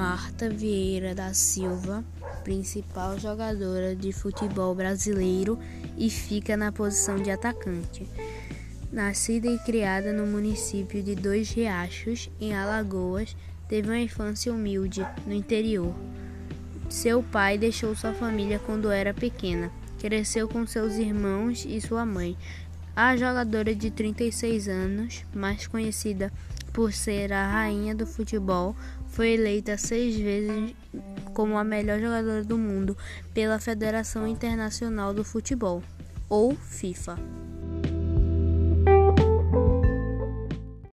Marta Vieira da Silva, principal jogadora de futebol brasileiro e fica na posição de atacante. Nascida e criada no município de Dois Riachos, em Alagoas, teve uma infância humilde no interior. Seu pai deixou sua família quando era pequena. Cresceu com seus irmãos e sua mãe. A jogadora de 36 anos, mais conhecida por ser a rainha do futebol, foi eleita seis vezes como a melhor jogadora do mundo pela Federação Internacional do Futebol, ou FIFA.